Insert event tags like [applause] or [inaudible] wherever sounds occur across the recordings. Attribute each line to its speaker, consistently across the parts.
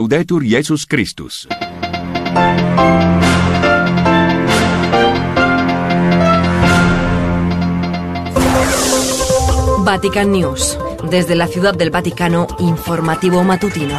Speaker 1: Laudetur Jesus Christus.
Speaker 2: Vatican News. Desde la Ciudad del Vaticano, informativo matutino.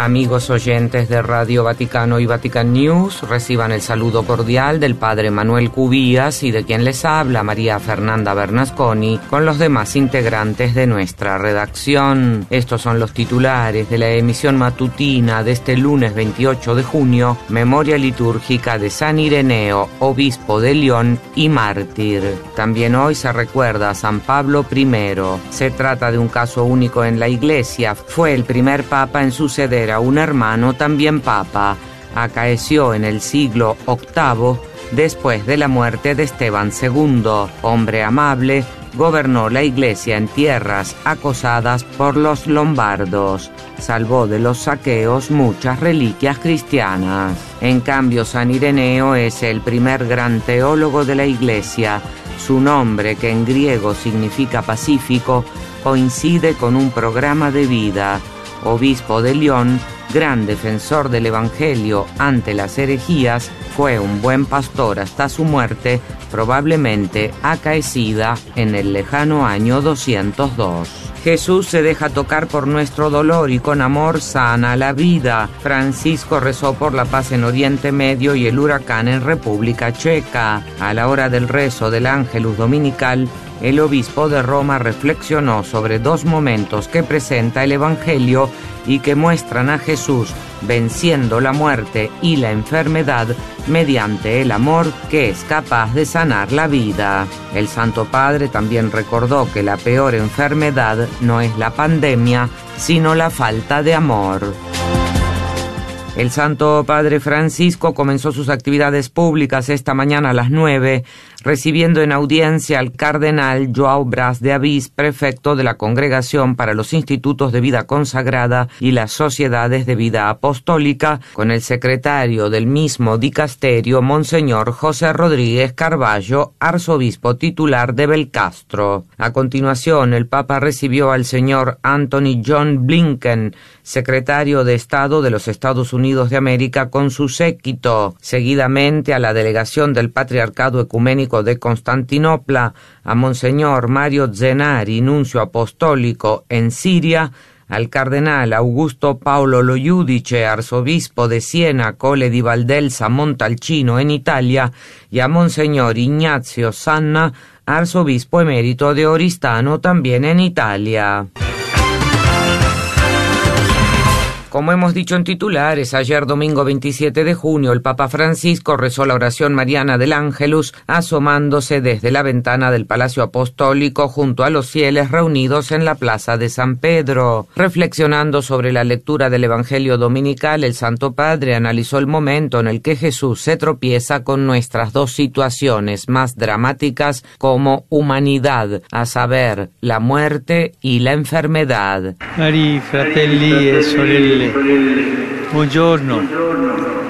Speaker 3: Amigos oyentes de Radio Vaticano y Vatican News, reciban el saludo cordial del Padre Manuel Cubías y de quien les habla María Fernanda Bernasconi con los demás integrantes de nuestra redacción. Estos son los titulares de la emisión matutina de este lunes 28 de junio, memoria litúrgica de San Ireneo, obispo de León y mártir. También hoy se recuerda a San Pablo I. Se trata de un caso único en la Iglesia. Fue el primer papa en suceder a un hermano también papa. Acaeció en el siglo VIII después de la muerte de Esteban II, hombre amable, gobernó la iglesia en tierras acosadas por los lombardos, salvó de los saqueos muchas reliquias cristianas. En cambio, San Ireneo es el primer gran teólogo de la iglesia. Su nombre, que en griego significa pacífico, coincide con un programa de vida obispo de León, gran defensor del Evangelio ante las herejías, fue un buen pastor hasta su muerte, probablemente acaecida en el lejano año 202. Jesús se deja tocar por nuestro dolor y con amor sana la vida. Francisco rezó por la paz en Oriente Medio y el huracán en República Checa. A la hora del rezo del Ángelus Dominical, el obispo de Roma reflexionó sobre dos momentos que presenta el Evangelio y que muestran a Jesús venciendo la muerte y la enfermedad mediante el amor que es capaz de sanar la vida. El Santo Padre también recordó que la peor enfermedad no es la pandemia, sino la falta de amor. El Santo Padre Francisco comenzó sus actividades públicas esta mañana a las nueve recibiendo en audiencia al cardenal Joao Bras de Avís, prefecto de la Congregación para los Institutos de Vida Consagrada y las Sociedades de Vida Apostólica, con el secretario del mismo dicasterio, Monseñor José Rodríguez Carballo, arzobispo titular de Belcastro. A continuación, el Papa recibió al señor Anthony John Blinken, secretario de Estado de los Estados Unidos de América, con su séquito, seguidamente a la delegación del Patriarcado Ecuménico de Constantinopla, a Monseñor Mario Zenari, nuncio apostólico en Siria, al cardenal Augusto Paolo Lo arzobispo de Siena, Cole di Valdelsa, Montalcino en Italia, y a Monseñor Ignazio Sanna, arzobispo emérito de Oristano también en Italia. Como hemos dicho en titulares, ayer domingo 27 de junio el Papa Francisco rezó la oración mariana del Ángelus asomándose desde la ventana del Palacio Apostólico junto a los fieles reunidos en la Plaza de San Pedro. Reflexionando sobre la lectura del Evangelio Dominical, el Santo Padre analizó el momento en el que Jesús se tropieza con nuestras dos situaciones más dramáticas como humanidad, a saber, la muerte y la enfermedad.
Speaker 4: fratelli Buongiorno.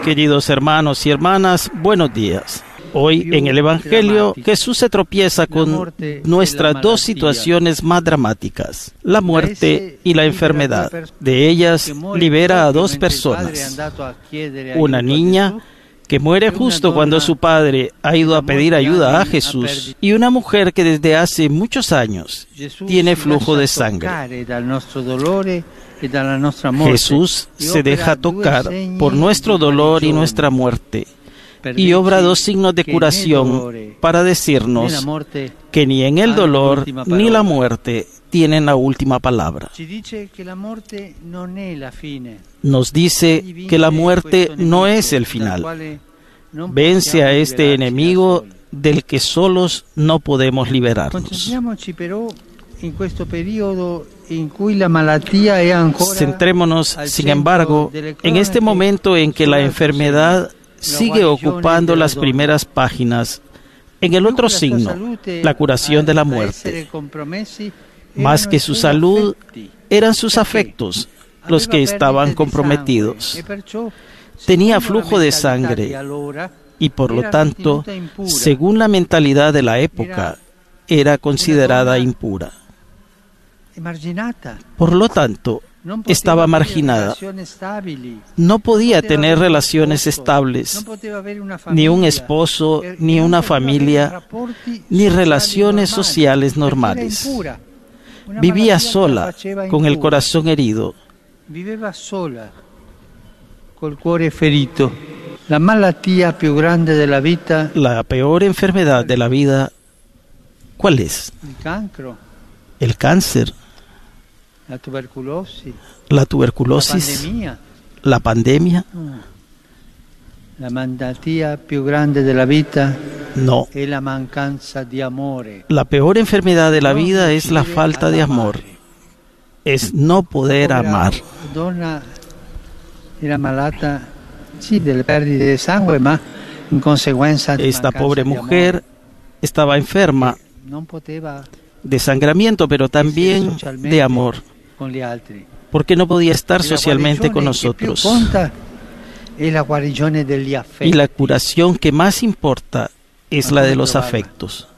Speaker 5: Queridos hermanos y hermanas, buenos días. Hoy en el Evangelio Jesús se tropieza con nuestras dos situaciones más dramáticas, la muerte y la enfermedad. De ellas libera a dos personas, una niña que muere justo cuando su padre ha ido a pedir ayuda a Jesús, y una mujer que desde hace muchos años tiene flujo de sangre. Jesús se deja tocar por nuestro dolor y nuestra muerte y obra dos signos de curación para decirnos que ni en el dolor ni la muerte tienen la última palabra. Nos dice que la muerte no es el final. Vence a este enemigo del que solos no podemos liberarnos. Centrémonos, sin embargo, en este momento en que la enfermedad sigue ocupando las primeras páginas, en el otro signo, la curación de la muerte. Más que su salud, eran sus afectos los que estaban comprometidos. Tenía flujo de sangre y por lo tanto, según la mentalidad de la época, era considerada impura. Por lo tanto, estaba marginada. No podía tener relaciones estables, ni un esposo, ni una familia, ni relaciones sociales normales. Vivía sola, con el corazón herido.
Speaker 4: Col cuore ferito. La malattia più grande della vita.
Speaker 5: La peor enfermedad de la vida, ¿cuál es?
Speaker 4: Il cancro,
Speaker 5: El cáncer,
Speaker 4: la tuberculosi,
Speaker 5: la
Speaker 4: la
Speaker 5: tuberculosis,
Speaker 4: pandemia.
Speaker 5: la pandemia.
Speaker 4: La malattia più grande della vita
Speaker 5: No.
Speaker 4: è la mancanza di amore.
Speaker 5: La peor enfermedad de la vida es la falta de amor, es no poder amar.
Speaker 4: Era malata, sì, delle perdite di sangue, ma in conseguenza di
Speaker 5: Esta pobre mujer estaba enferma de sangramiento, pero también de amor, porque no podía estar
Speaker 4: la
Speaker 5: socialmente con nosotros.
Speaker 4: la.
Speaker 5: Y la curación que más importa es la de los afectos.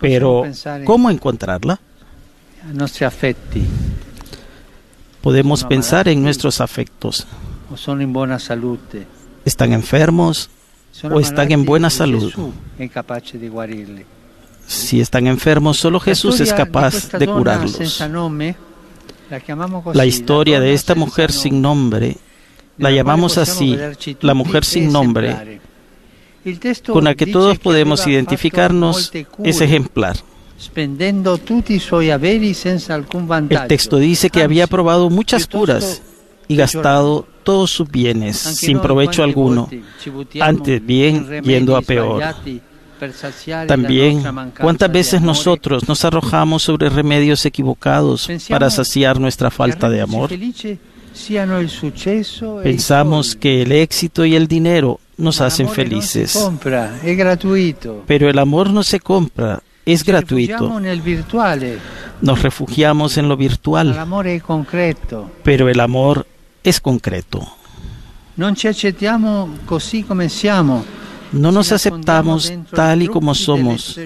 Speaker 5: Pero, ¿cómo encontrarla? Podemos pensar en nuestros afectos. ¿Están enfermos? O están en buena salud. Si están enfermos, solo Jesús es capaz de curarlos.
Speaker 4: la
Speaker 5: historia de esta mujer sin nombre la llamamos así, la mujer sin nombre, con la que todos podemos identificarnos, es ejemplar. El texto dice que había probado muchas curas y gastado todos sus bienes sin provecho alguno, antes bien yendo a peor. También, ¿cuántas veces nosotros nos arrojamos sobre remedios equivocados para saciar nuestra falta de amor? Pensamos que el éxito y el dinero nos hacen felices, pero el amor no se compra, es gratuito.
Speaker 4: virtuale,
Speaker 5: Nos refugiamos en lo virtual, pero el amor es concreto. No nos aceptamos tal y como somos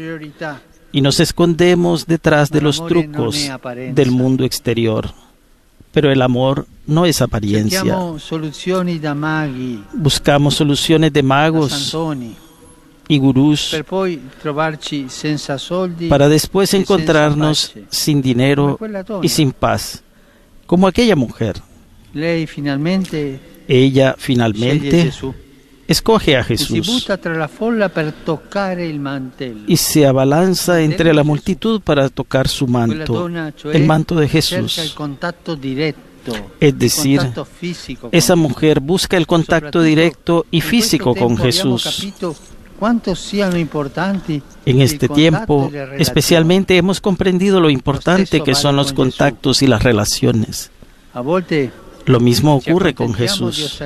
Speaker 5: y nos escondemos detrás de los trucos del mundo exterior. Pero el amor no es apariencia. Buscamos soluciones de magos y gurús para después
Speaker 4: e
Speaker 5: encontrarnos sin dinero y sin paz. Como aquella mujer. Ella finalmente escoge a Jesús y se abalanza entre la multitud para tocar su manto, el manto de Jesús. Es decir, Esa mujer busca el contacto directo y físico con Jesús. En este tiempo,
Speaker 4: e
Speaker 5: especialmente hemos comprendido lo importante que son los contactos y las relaciones. Lo mismo ocurre con Jesús.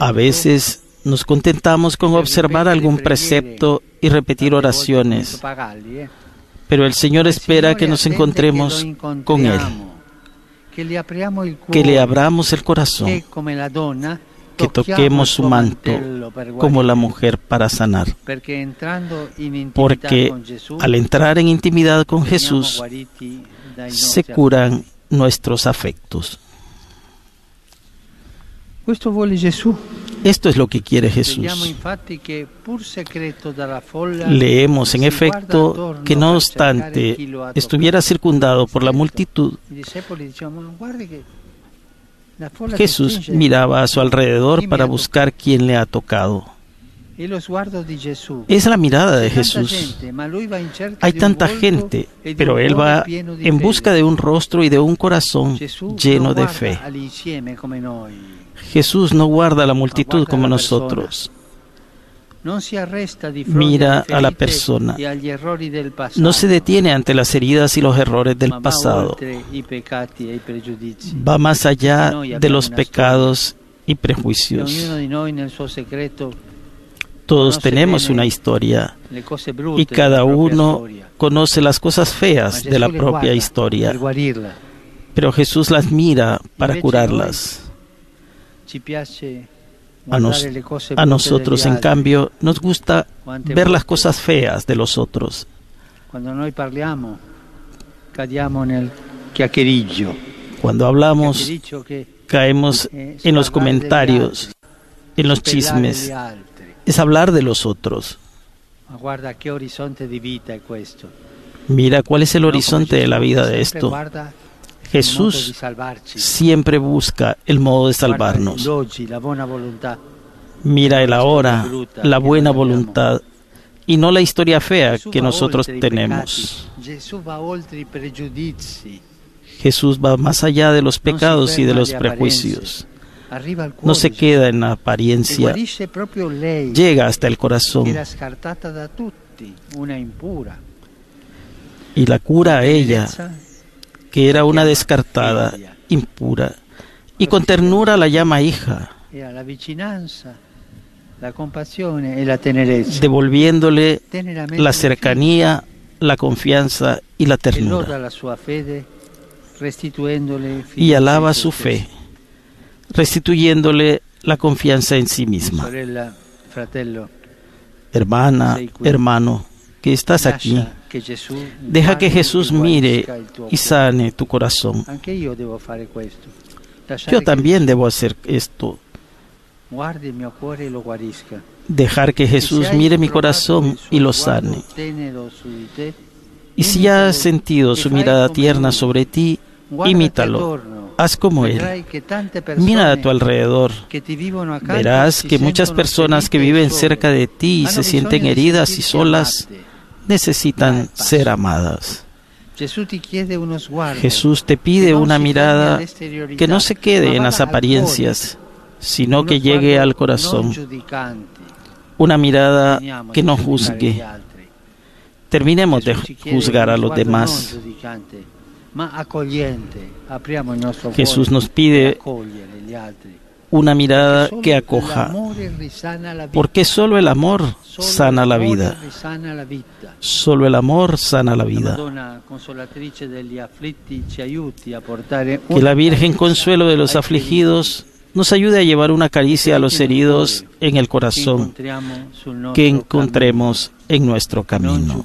Speaker 5: A veces nos contentamos con observar algún precepto y repetir oraciones,
Speaker 4: eh.
Speaker 5: pero el Señor espera que nos encontremos con Él, que le abramos el corazón, que toquemos su manto como la mujer para sanar. Porque al entrar en intimidad con Jesús, se curan nuestros afectos. Esto es lo que quiere Jesús. Leemos en efecto que no obstante estuviera circundado por la multitud,
Speaker 4: I discepoli dicevano, "Ma guardi che la folla
Speaker 5: Jesús
Speaker 4: si stringe".
Speaker 5: miraba a su alrededor para buscar quién le ha tocado. Es la mirada de Jesús. Hay tanta gente, pero Él va en busca de un rostro y de un corazón lleno de fe. Jesús no guarda la multitud como nosotros. Mira a la persona. No se detiene ante las heridas y los errores del pasado. Va más allá de los pecados y prejuicios. Todos tenemos una historia y cada uno conoce las cosas feas de la propia historia, pero Jesús las mira para curarlas. A, nos- nosotros, en cambio, nos gusta ver las cosas feas de los otros. Cuando hablamos, caemos en los comentarios, en los chismes. Es hablar de los otros. Mira cuál es el horizonte de la vida de esto. Jesús siempre busca el modo de salvarnos. Mira el ahora, la buena voluntad y no la historia fea que nosotros tenemos. Jesús va más allá de los pecados y de los prejuicios. No se queda en la apariencia, llega hasta el corazón. Y la cura a ella, que era una descartada, impura, y con ternura la llama hija, devolviéndole la cercanía, la confianza y la ternura. Y alaba su fe, restituyéndole la confianza en sí misma. Hermana, hermano, que estás aquí, deja que Jesús mire y sane tu corazón. Yo también debo hacer esto. Dejar que Jesús mire mi corazón y lo sane. Y si has sentido su mirada tierna sobre ti, imítalo. Haz como Él. Mira a tu alrededor. Verás que muchas personas que viven cerca de ti y se sienten heridas y solas necesitan ser amadas. Jesús te pide una mirada que no se quede en las apariencias, sino que llegue al corazón. Una mirada que no juzgue. Terminemos de juzgar a los demás. Jesús nos pide una mirada que acoja, porque solo el amor sana la vida. Solo el amor sana la vida. Que la Virgen Consuelo de los afligidos nos ayude a llevar una caricia a los heridos en el corazón que encontremos en nuestro camino.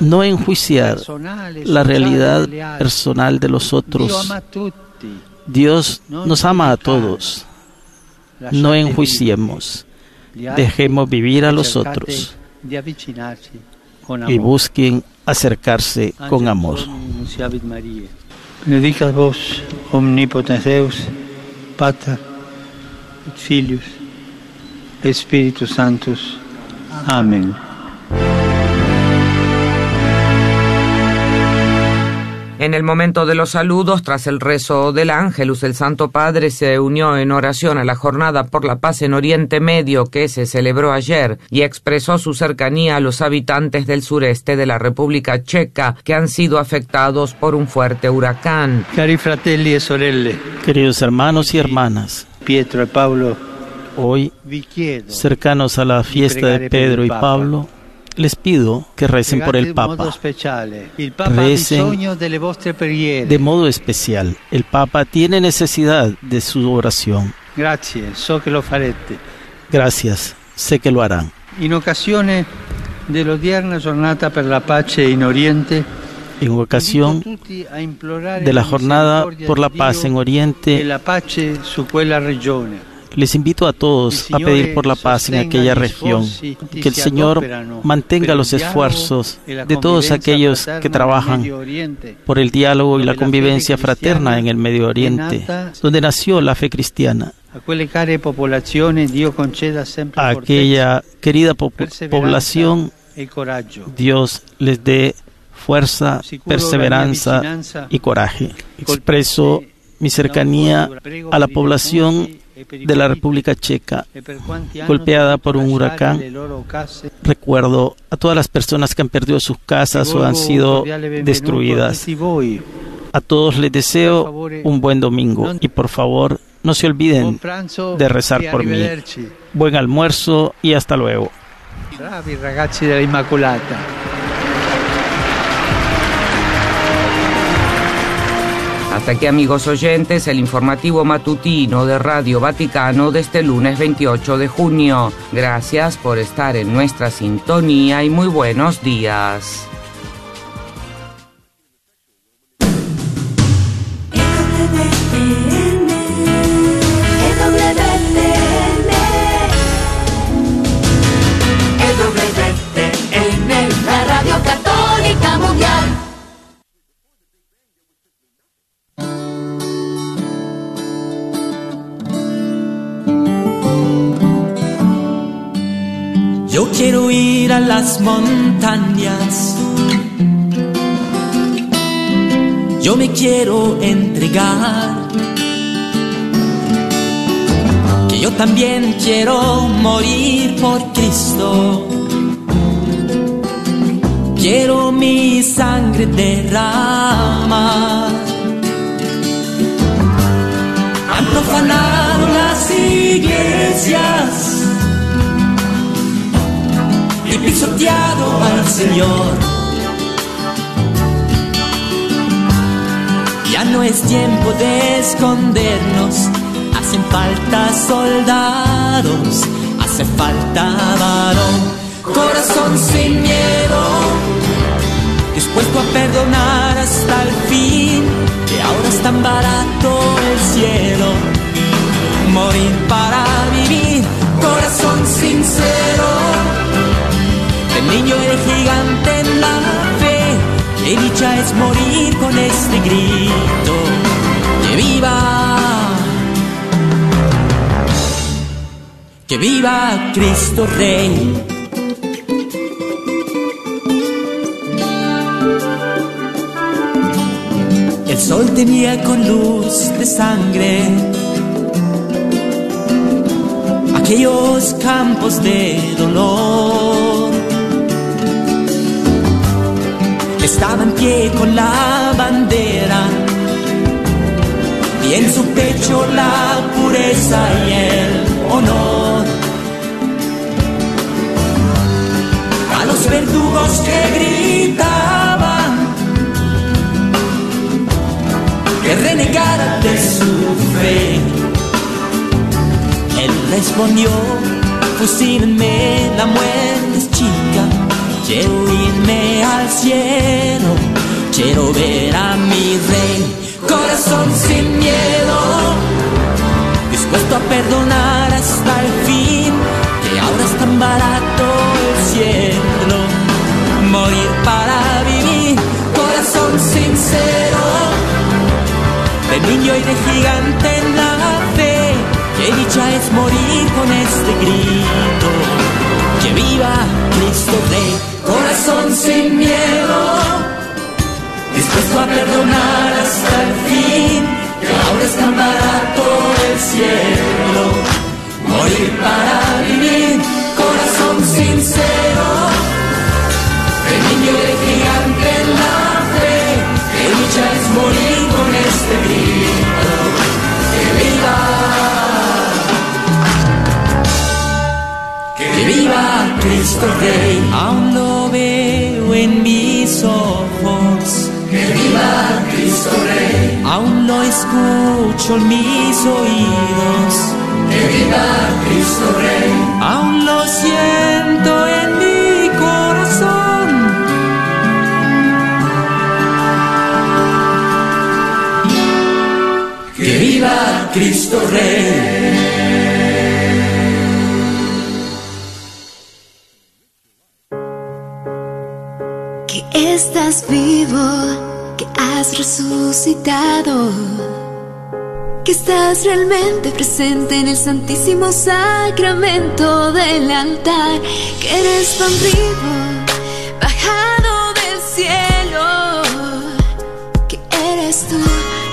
Speaker 5: No enjuiciar la realidad personal de los otros. Dios nos ama a todos. No enjuiciemos. Dejemos vivir a los otros y busquen acercarse con amor.
Speaker 4: Benedicat vos, omnipotens Deus, Pater, Filius, Espíritu Santos. Amén.
Speaker 3: En el momento de los saludos, tras el rezo del ángelus, el Santo Padre se unió en oración a la jornada por la paz en Oriente Medio que se celebró ayer y expresó su cercanía a los habitantes del sureste de la República Checa que han sido afectados por un fuerte huracán.
Speaker 4: Cari fratelli e sorelle,
Speaker 5: Queridos hermanos y hermanas,
Speaker 4: Pietro e Paolo,
Speaker 5: hoy, cercanos a la fiesta de Pedro y Pablo, les pido que recen por el
Speaker 4: modo
Speaker 5: Papa. Recen. De modo especial, el Papa tiene necesidad de su oración. Gracias, sé que lo harán.
Speaker 4: In occasione dell'odierna giornata per la pace in Oriente,
Speaker 5: En ocasión de la
Speaker 4: la
Speaker 5: jornada por la paz en
Speaker 4: e
Speaker 5: Oriente, les invito a todos a pedir por la paz en aquella región, que el Señor mantenga los esfuerzos de todos aquellos que trabajan por el diálogo y la convivencia fraterna en el Medio Oriente, donde nació la fe cristiana.
Speaker 4: A
Speaker 5: aquella querida po- población. Dios les dé fuerza, perseverancia y coraje. Expreso mi cercanía a la población de la República Checa. Golpeada por un huracán. Recuerdo a todas las personas que han perdido sus casas o han sido destruidas.
Speaker 4: A
Speaker 5: todos les deseo un buen domingo y por favor no se olviden de rezar por mí. Buen almuerzo y hasta luego.
Speaker 4: Ragazzi della Immacolata.
Speaker 3: Hasta aquí amigos oyentes, el informativo matutino de Radio Vaticano de este lunes 28 de junio. Gracias por estar en nuestra sintonía y muy buenos días.
Speaker 6: Las montañas. Yo me quiero entregar. Que yo también quiero morir por Cristo. Quiero mi sangre derramar. Han profanado las iglesias pisoteado al Señor. Ya no es tiempo de escondernos, hacen falta soldados, hace falta varón, corazón sin miedo, dispuesto a perdonar hasta el fin, que ahora es tan barato el cielo, morir para vivir, corazón sincero niño el gigante en la fe. Qué dicha es morir con este grito. Que viva, que viva Cristo Rey. El sol tenía con luz de sangre aquellos campos de dolor estaba en pie con la bandera y en su pecho la pureza y el honor. A los verdugos que gritaban que renegara de su fe, él respondió, fusílenme, la muerte Quiero irme al cielo, quiero ver a mi rey, corazón sin miedo, dispuesto a perdonar hasta el fin, que ahora es tan barato el cielo, morir para vivir, corazón sincero, de niño y de gigante en la fe, que dicha es morir con este grito, que viva Cristo Rey corazón sin miedo, dispuesto a perdonar hasta el fin, que ahora es tan barato el cielo, morir para vivir, corazón sincero, el niño de gigante en la fe, que lucha es morir con este grito, que viva. Que viva Cristo Rey, aún lo en mis ojos.
Speaker 7: Que viva Cristo Rey.
Speaker 6: Aún lo escucho en mis oídos.
Speaker 7: Que viva Cristo Rey.
Speaker 6: Aún lo siento en mi corazón.
Speaker 7: Que viva Cristo Rey.
Speaker 8: Estás vivo, que has resucitado, que estás realmente presente en el santísimo sacramento del altar, que eres tan vivo, bajado del cielo, que eres tú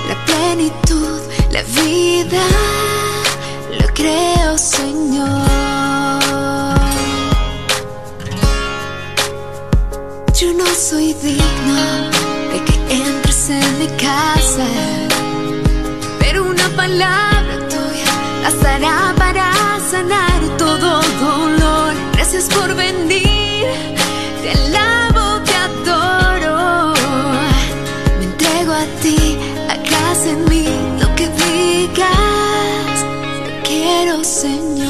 Speaker 8: la plenitud, la vida, lo creo soy digno de que entres en mi casa, pero una palabra tuya bastará para sanar todo dolor. Gracias por venir, te alabo, te adoro. Me entrego a ti, hagas en mí lo que digas. Te quiero, Señor.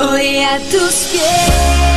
Speaker 8: Hoy a tus pies.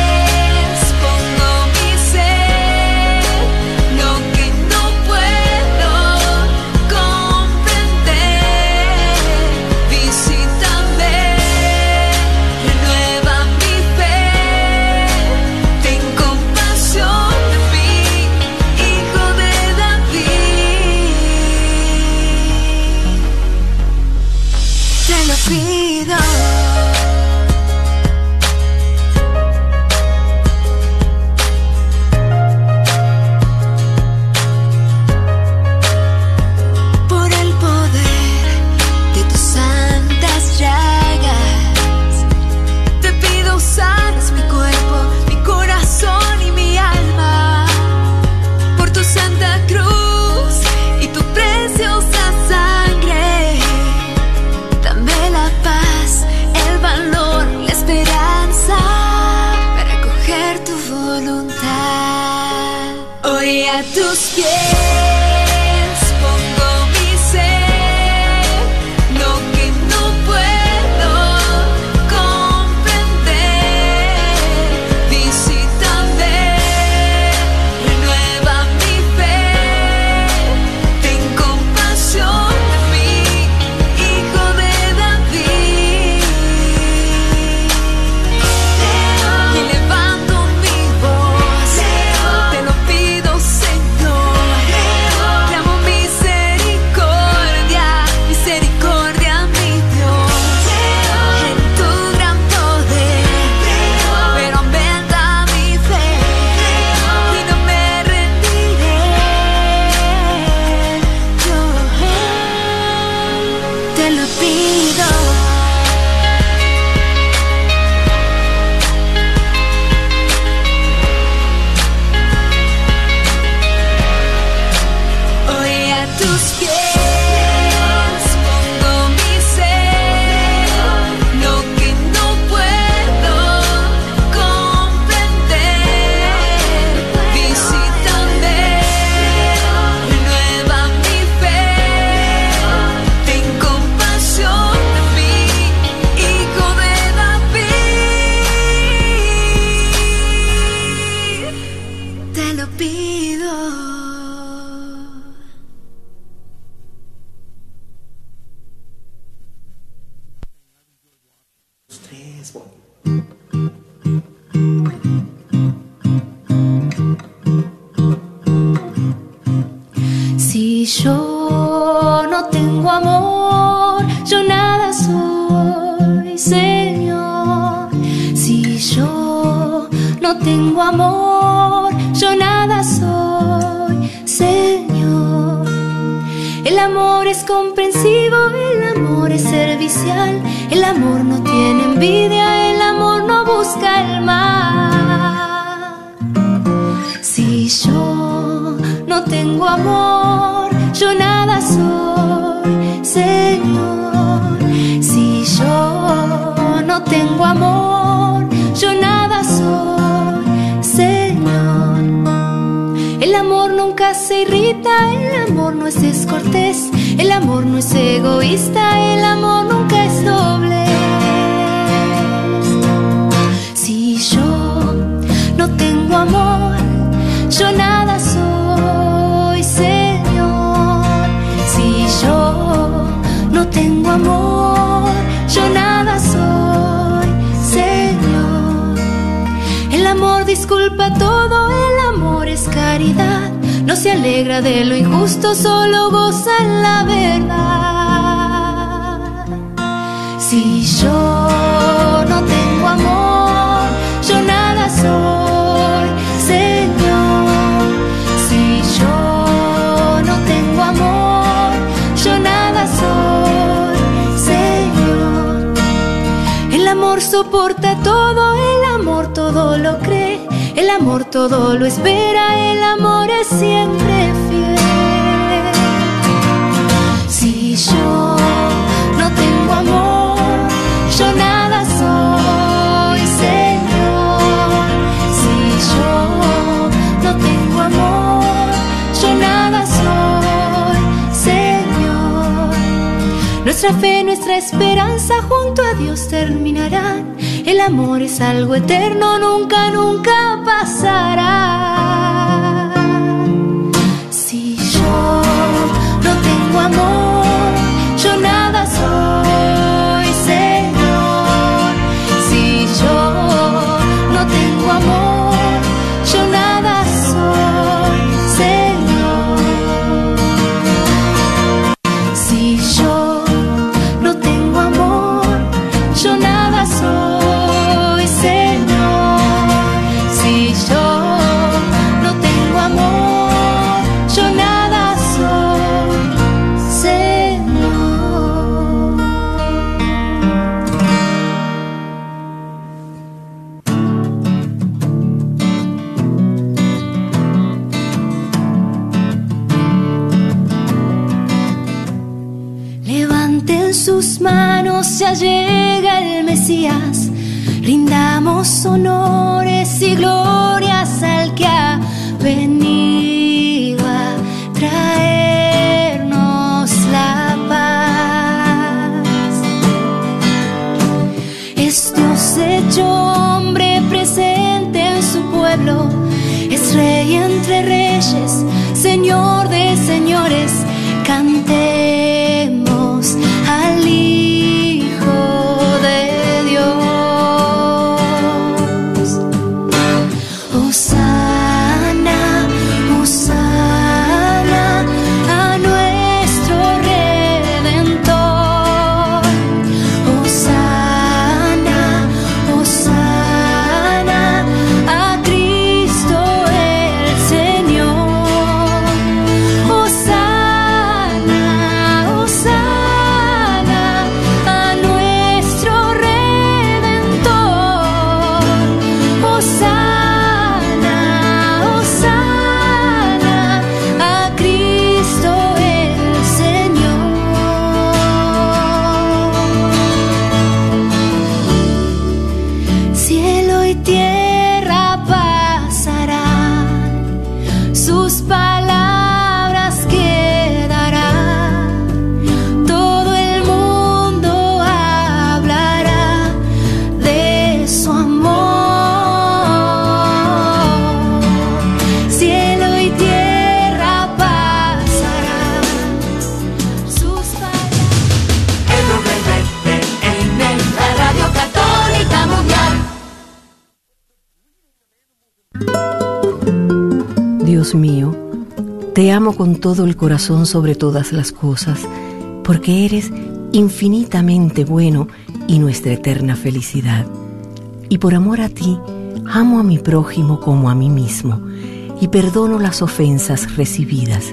Speaker 9: scared. tengo amor, yo nada soy, Señor. El amor es comprensivo, el amor es servicial, el amor no tiene envidia, el amor no busca el mal. Si yo no tengo amor, yo nada soy, Señor. Si yo no tengo amor, el amor no es escortés, el amor no es egoísta, el amor nunca es doble. Si yo no tengo amor, yo nada soy, Señor. Si yo no tengo amor, yo nada soy, Señor. El amor disculpa todo, el amor es caridad se alegra de lo injusto, solo goza la verdad. Si yo no tengo amor, yo nada soy, Señor. Si yo no tengo amor, yo nada soy, Señor. El amor soporta todo, el amor todo lo cree. El
Speaker 10: amor todo lo espera, el amor es siempre fiel. Si yo no tengo amor, yo nada soy, Señor. Si yo no tengo amor, yo nada soy, Señor. Nuestra fe, nuestra esperanza junto a Dios terminarán el amor es algo eterno, nunca, nunca pasará. llega el Mesías, rindamos honores y glorias al que ha venido a
Speaker 11: traernos la paz. Es
Speaker 9: Dios hecho hombre presente en su pueblo, es rey entre reyes. Todo el corazón sobre todas las cosas, porque eres infinitamente bueno y nuestra eterna felicidad. Y por amor a ti, amo a mi prójimo como a mí mismo, y perdono las ofensas recibidas.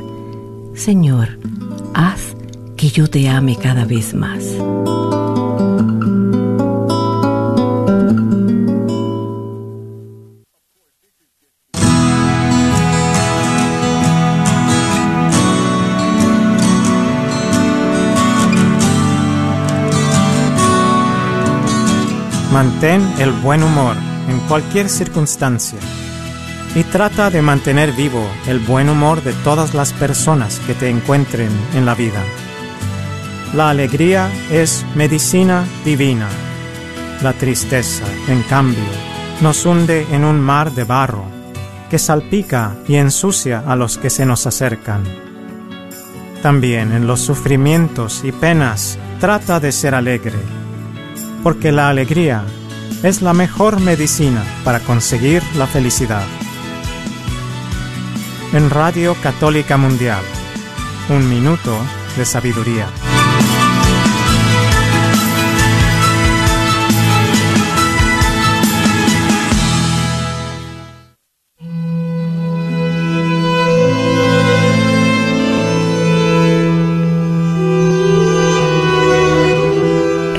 Speaker 9: Señor, haz que yo te ame cada vez más.
Speaker 12: Mantén el buen humor en cualquier circunstancia y trata de mantener vivo el buen humor de todas las personas que te encuentren en la vida. La alegría es medicina divina. La tristeza, en cambio, nos hunde en un mar de barro que salpica y ensucia a los que se nos acercan. También en los sufrimientos y penas trata de ser alegre porque la alegría es la mejor medicina para conseguir la felicidad. En Radio Católica Mundial, un minuto de sabiduría.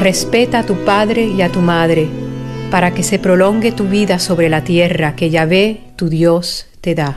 Speaker 13: Respeta a tu padre y a tu madre, para que se prolongue tu vida sobre la tierra que Yahvé, tu Dios, te da.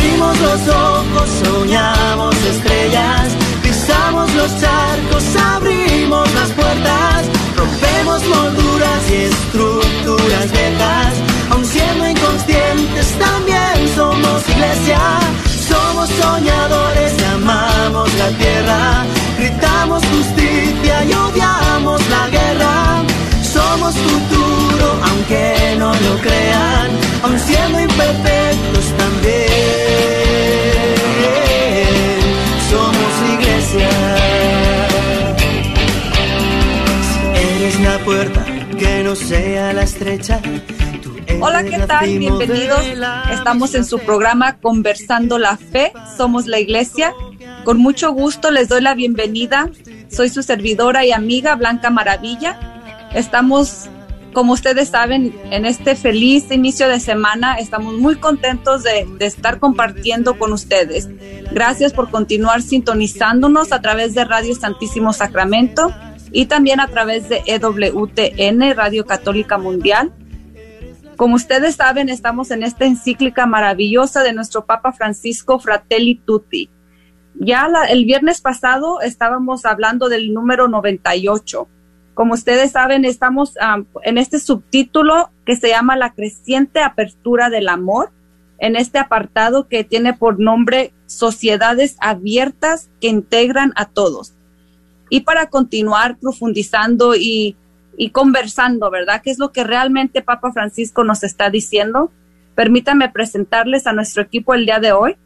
Speaker 14: Abrimos los ojos, soñamos estrellas, pisamos los charcos, abrimos las puertas, rompemos molduras y estructuras viejas, aun siendo inconscientes también somos iglesia, somos soñadores y amamos la tierra, gritamos justicia y odiamos la guerra, somos futuro aunque no lo crean, aun siendo imperfectos puerta que no sea la estrecha.
Speaker 15: Hola, ¿qué tal? Bienvenidos. Estamos en su programa Conversando la Fe. Somos la iglesia. Con mucho gusto les doy la bienvenida. Soy su servidora y amiga Blanca Maravilla. Estamos, como ustedes saben, en este feliz inicio de semana. Estamos muy contentos de, de estar compartiendo con ustedes. Gracias por continuar sintonizándonos a través de Radio Santísimo Sacramento y también a través de EWTN, Radio Católica Mundial. Como ustedes saben, estamos en esta encíclica maravillosa de nuestro Papa Francisco Fratelli Tutti. Ya el viernes pasado estábamos hablando del número 98. Como ustedes saben, estamos en este subtítulo que se llama La creciente apertura del amor, en este apartado que tiene por nombre Sociedades abiertas que integran a todos. Y para continuar profundizando y, y conversando, ¿verdad? ¿Qué es lo que realmente Papa Francisco nos está diciendo? Permítanme presentarles a nuestro equipo el día de hoy.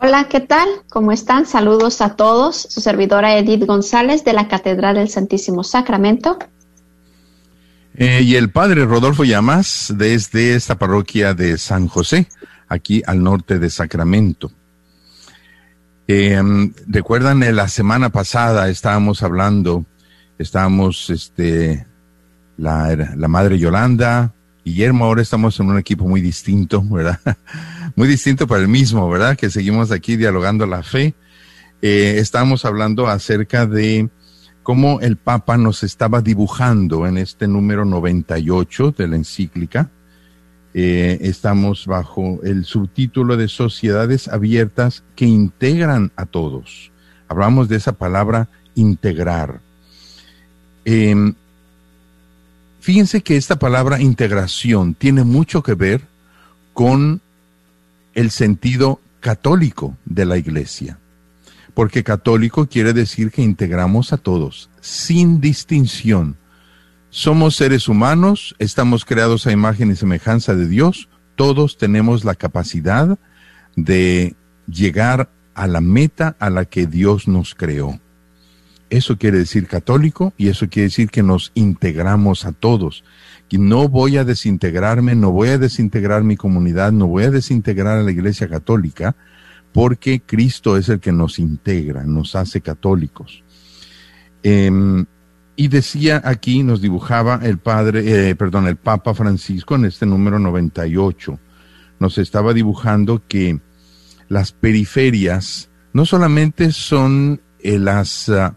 Speaker 16: Hola, ¿qué tal? ¿Cómo están? Saludos a todos. Su servidora Edith González de la Catedral del Santísimo Sacramento.
Speaker 17: Eh, y el padre Rodolfo Llamas desde esta parroquia de San José, aquí al norte de Sacramento. Eh, Recuerdan, la semana pasada estábamos hablando, estábamos, este, la, la madre Yolanda, Guillermo, ahora estamos en un equipo muy distinto, [laughs] ¿verdad? muy distinto para el mismo, ¿verdad? Que seguimos aquí dialogando la fe. Eh, estamos hablando acerca de cómo el Papa nos estaba dibujando en este número 98 de la encíclica. Eh, estamos bajo el subtítulo de Sociedades Abiertas que integran a todos. Hablamos de esa palabra integrar. Em, fíjense que esta palabra integración tiene mucho que ver con el sentido católico de la iglesia porque católico quiere decir que integramos a todos, sin distinción. Somos seres humanos, estamos creados a imagen y semejanza de Dios, todos tenemos la capacidad de llegar a la meta a la que Dios nos creó. Eso quiere decir católico y eso quiere decir que nos integramos a todos. No voy a desintegrarme, no voy a desintegrar mi comunidad, no voy a desintegrar a la iglesia católica, porque Cristo es el que nos integra, nos hace católicos. Em, y decía aquí, nos dibujaba el padre, eh, perdón, el Papa Francisco en este número 98, nos estaba dibujando que las periferias no solamente son eh, las, ah,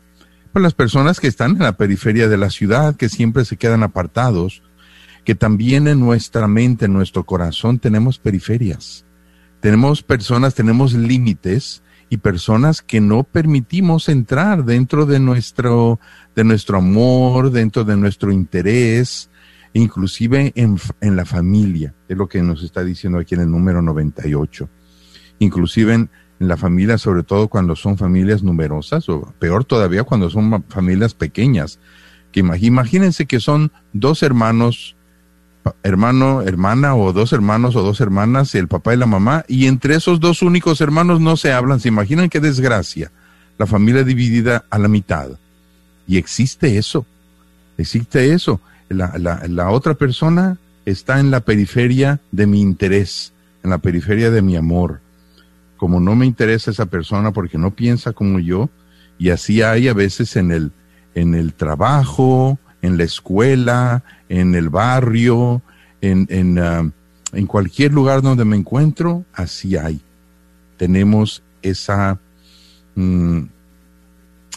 Speaker 17: pues las personas que están en la periferia de la ciudad, que siempre se quedan apartados, que también en nuestra mente, en nuestro corazón tenemos periferias. Tenemos personas, tenemos límites y personas que no permitimos entrar dentro de nuestro, de nuestro amor, dentro de nuestro interés, inclusive en, en la familia, es lo que nos está diciendo aquí en el número 98. Inclusive en, en la familia, sobre todo cuando son familias numerosas, o peor todavía cuando son familias pequeñas. Que imagínense que son dos hermanos hermano, hermana o dos hermanos o dos hermanas, el papá y la mamá, y entre esos dos únicos hermanos no se hablan. ¿Se imaginan qué desgracia? La familia dividida a la mitad. Y existe eso, existe eso. La, la, la otra persona está en la periferia de mi interés, en la periferia de mi amor. Como no me interesa esa persona porque no piensa como yo, y así hay a veces en el, en el trabajo, en la escuela, en el barrio, en, en, ah, en cualquier lugar donde me encuentro, así hay. Tenemos esa, mm,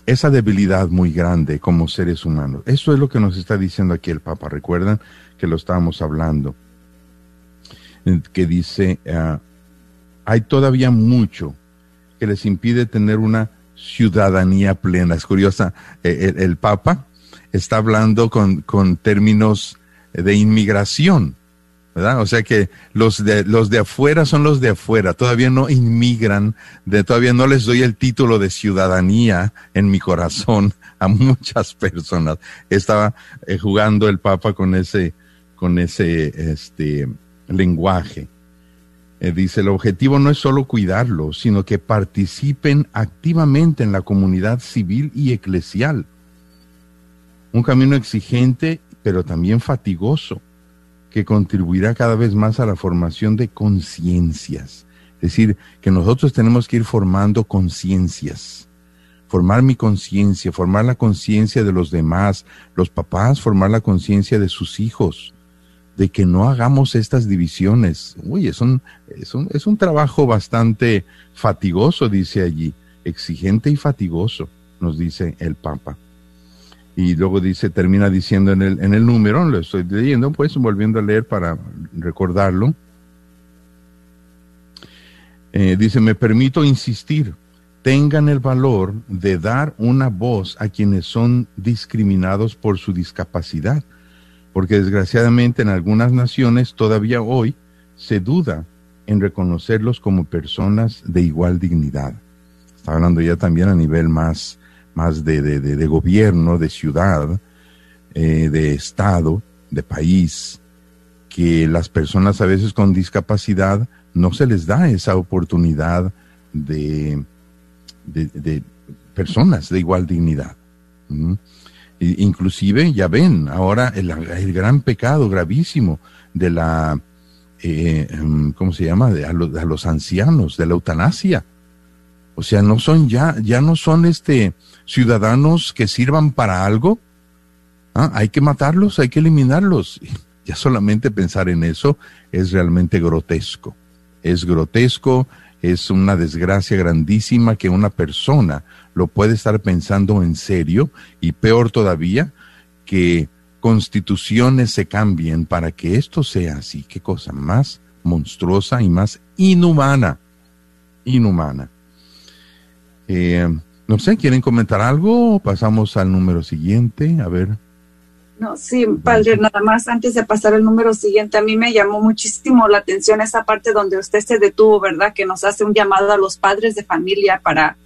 Speaker 17: esa debilidad muy grande como seres humanos. Eso es lo que nos está diciendo aquí el Papa. Recuerdan que lo estábamos hablando. Que dice, ah, hay todavía mucho que les impide tener una ciudadanía plena. Es curiosa, eh, el Papa está hablando con, con términos de inmigración, ¿verdad? O sea que los de, los de afuera son los de afuera, todavía no inmigran, de, todavía no les doy el título de ciudadanía en mi corazón a muchas personas. Estaba eh, jugando el Papa con ese, con ese, este, lenguaje. Eh, dice, el objetivo no es solo cuidarlos, sino que participen activamente en la comunidad civil y eclesial un camino exigente, pero también fatigoso, que contribuirá cada vez más a la formación de conciencias. Es decir, que nosotros tenemos que ir formando conciencias, formar mi conciencia, formar la conciencia de los demás, los papás, formar la conciencia de sus hijos, de que no hagamos estas divisiones. Uy, es un, es un, es un trabajo bastante fatigoso, dice allí, exigente y fatigoso, nos dice el Papa. Y luego dice, termina diciendo en el, en el número, lo estoy leyendo, pues volviendo a leer para recordarlo. Eh, dice, me permito insistir, tengan el valor de dar una voz a quienes son discriminados por su discapacidad porque desgraciadamente en algunas naciones todavía hoy se duda en reconocerlos como personas de igual dignidad. Está hablando ya también a nivel más, más de, de, gobierno, de ciudad, eh, de estado, de país, que las personas a veces con discapacidad no se les da esa oportunidad de, de personas de igual dignidad. Inclusive, ya ven, ahora el, gran pecado gravísimo de la, eh, em, ¿cómo se llama? De, a, los, ancianos, de la eutanasia. O sea, no son ya, ya no son este ciudadanos que sirvan para algo. ¿Ah? Hay que matarlos, hay que eliminarlos. [laughs] Ya solamente pensar en eso es realmente grotesco. Es grotesco, es una desgracia grandísima que una persona lo puede estar pensando en serio y peor todavía, que constituciones se cambien para que esto sea así. Qué cosa más monstruosa y más inhumana. Inhumana. Eh, no sé, ¿quieren comentar algo? Pasamos al número siguiente. A ver.
Speaker 15: No, sí, padre, nada más antes de pasar al número siguiente, a mí me llamó muchísimo la atención esa parte donde usted se detuvo, ¿verdad? Que nos hace un llamado a los padres de familia para,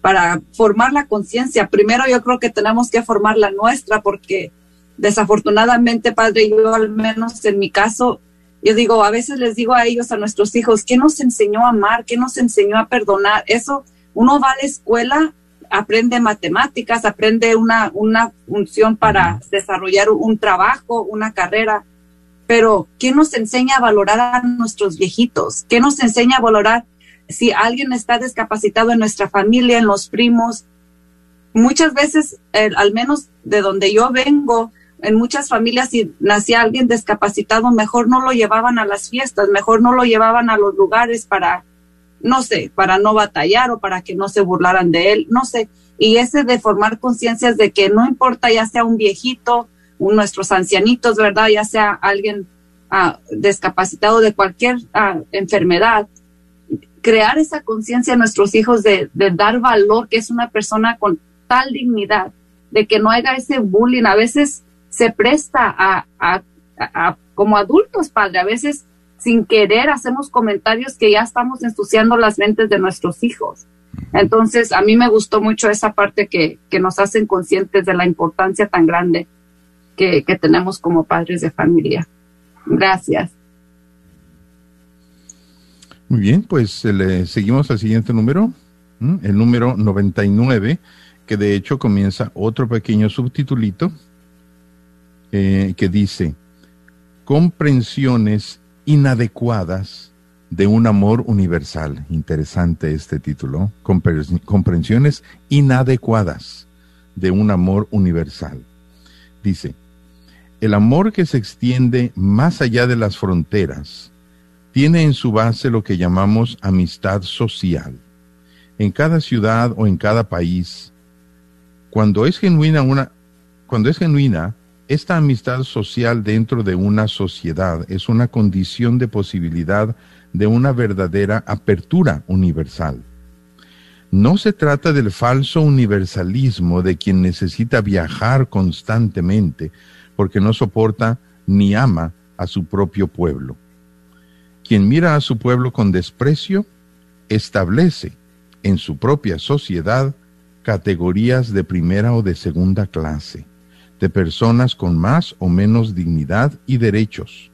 Speaker 15: para formar la conciencia. Primero yo creo que tenemos que formar la nuestra porque desafortunadamente, padre, yo al menos en mi caso, yo digo, a veces les digo a ellos, a nuestros hijos, ¿qué nos enseñó a amar? ¿Qué nos enseñó a perdonar? Eso, uno va a la escuela aprende matemáticas, aprende una, una función para desarrollar un trabajo, una carrera. Pero, ¿qué nos enseña a valorar a nuestros viejitos? ¿Qué nos enseña a valorar si alguien está discapacitado en nuestra familia, en los primos? Muchas veces, al menos de donde yo vengo, en muchas familias, si nacía alguien discapacitado, mejor no lo llevaban a las fiestas, mejor no lo llevaban a los lugares para no sé, para no batallar o para que no se burlaran de él, no sé. Y ese de formar conciencias de que no importa ya sea un viejito, un, nuestros ancianitos, ¿verdad? Ya sea alguien ah, discapacitado de cualquier ah, enfermedad, crear esa conciencia a nuestros hijos de, dar valor, que es una persona con tal dignidad, de que no haga ese bullying. A veces se presta a, a como adultos, padre, a veces sin querer hacemos comentarios que ya estamos ensuciando las mentes de nuestros hijos. Entonces, a mí me gustó mucho esa parte que, nos hacen conscientes de la importancia tan grande que, tenemos como padres de familia. Gracias.
Speaker 17: Muy bien, pues eh, le seguimos al siguiente número, el número 99, que de hecho comienza otro pequeño subtitulito eh, que dice, comprensiones inadecuadas de un amor universal. Interesante este título. Comprensiones inadecuadas de un amor universal. Dice, el amor que se extiende más allá de las fronteras tiene en su base lo que llamamos amistad social. En cada ciudad o en cada país, cuando es genuina una, cuando es genuina, esta amistad social dentro de una sociedad es una condición de posibilidad de una verdadera apertura universal. No se trata del falso universalismo de quien necesita viajar constantemente porque no soporta ni ama a su propio pueblo. Quien mira a su pueblo con desprecio establece en su propia sociedad categorías de primera o de segunda clase de personas con más o menos dignidad y derechos.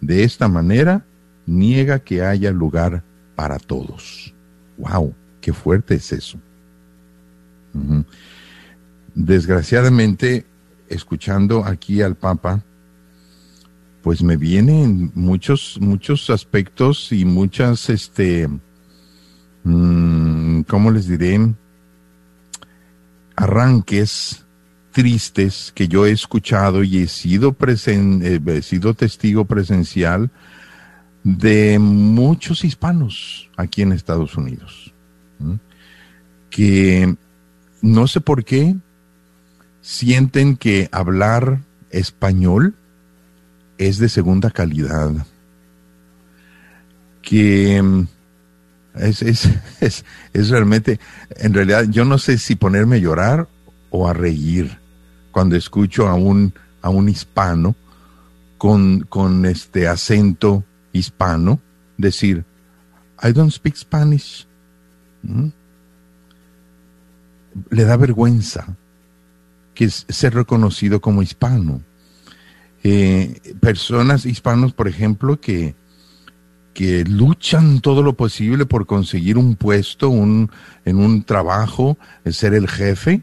Speaker 17: De esta manera, niega que haya lugar para todos. ¡Wow! ¡Qué fuerte es eso! Desgraciadamente, escuchando aquí al Papa, pues me vienen muchos, muchos aspectos y muchas, este, mm, ¿cómo les diré? Arranques tristes que yo he escuchado y he sido, presen eh, he sido testigo presencial de muchos hispanos aquí en Estados Unidos, que no sé por qué sienten que hablar español es de segunda calidad, que mm, es, es, [laughs] es, realmente, en realidad yo no sé si ponerme a llorar o a reír cuando escucho a un, a un hispano con, con este acento hispano decir, I don't speak Spanish. ¿Mm? Le da vergüenza que es ser reconocido como hispano. Eh, personas hispanos, por ejemplo, que, que luchan todo lo posible por conseguir un puesto un, en un trabajo, ser el jefe,